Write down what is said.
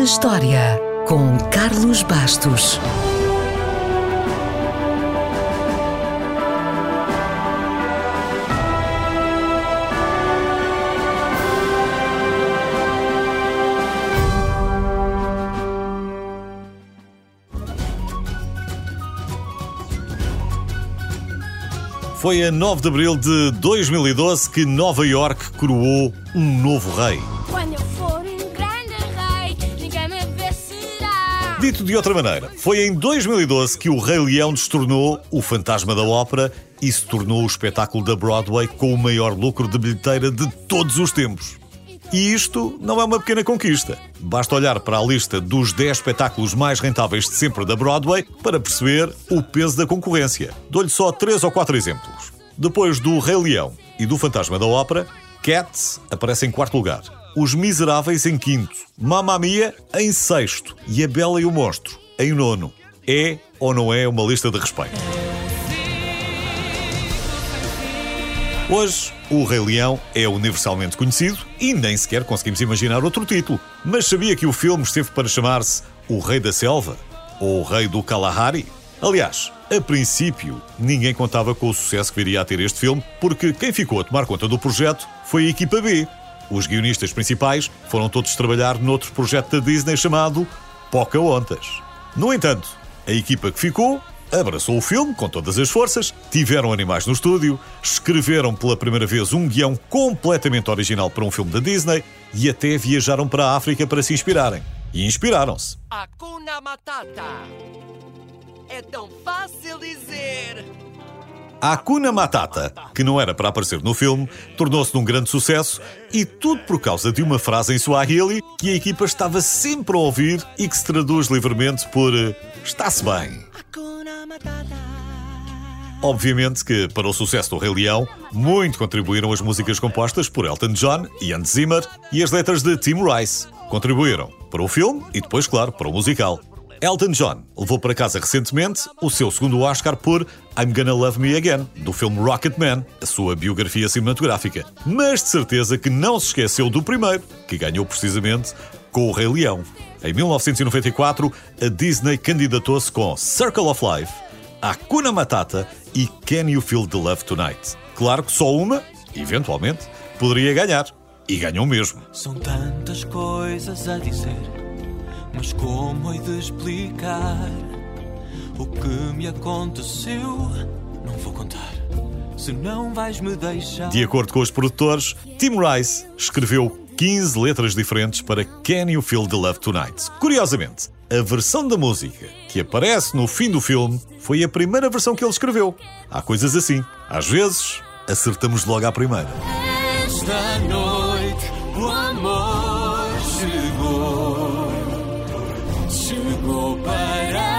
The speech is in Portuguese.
na História, com Carlos Bastos. Foi a 9 de abril de 2012 que Nova York coroou um novo rei. Dito de outra maneira, foi em 2012 que o Rei Leão destornou o fantasma da ópera e se tornou o espetáculo da Broadway com o maior lucro de bilheteira de todos os tempos. E isto não é uma pequena conquista. Basta olhar para a lista dos 10 espetáculos mais rentáveis de sempre da Broadway para perceber o peso da concorrência. Dou-lhe só 3 ou 4 exemplos. Depois do Rei Leão e do Fantasma da Ópera, Cats aparece em quarto lugar. Os Miseráveis em quinto, Mamma Mia em sexto e A Bela e o Monstro em nono. É ou não é uma lista de respeito? Hoje, o Rei Leão é universalmente conhecido e nem sequer conseguimos imaginar outro título. Mas sabia que o filme esteve para chamar-se O Rei da Selva? Ou O Rei do Kalahari? Aliás, a princípio, ninguém contava com o sucesso que viria a ter este filme, porque quem ficou a tomar conta do projeto foi a equipa B. Os guionistas principais foram todos trabalhar noutro projeto da Disney chamado Pocahontas. No entanto, a equipa que ficou abraçou o filme com todas as forças, tiveram animais no estúdio, escreveram pela primeira vez um guião completamente original para um filme da Disney e até viajaram para a África para se inspirarem. E inspiraram-se. Hakuna Matata. É tão fácil dizer. A Hakuna Matata, que não era para aparecer no filme, tornou-se num grande sucesso e tudo por causa de uma frase em Swahili que a equipa estava sempre a ouvir e que se traduz livremente por eh, está-se bem. Obviamente que, para o sucesso do Rei Leão, muito contribuíram as músicas compostas por Elton John e Hans Zimmer e as letras de Tim Rice. Contribuíram para o filme e depois, claro, para o musical. Elton John levou para casa recentemente o seu segundo Oscar por I'm Gonna Love Me Again, do filme Rocketman, a sua biografia cinematográfica. Mas de certeza que não se esqueceu do primeiro, que ganhou precisamente com o Rei Leão. Em 1994, a Disney candidatou-se com Circle of Life, Hakuna Matata e Can You Feel the Love Tonight. Claro que só uma, eventualmente, poderia ganhar. E ganhou mesmo. São tantas coisas a dizer, mas como hei de explicar o que me aconteceu? Não vou contar. Se não vais me deixar. De acordo com os produtores, Tim Rice escreveu 15 letras diferentes para Can You Feel the Love Tonight. Curiosamente, a versão da música que aparece no fim do filme foi a primeira versão que ele escreveu. Há coisas assim. Às vezes, acertamos logo à primeira. Esta noite o amor chegou, chegou para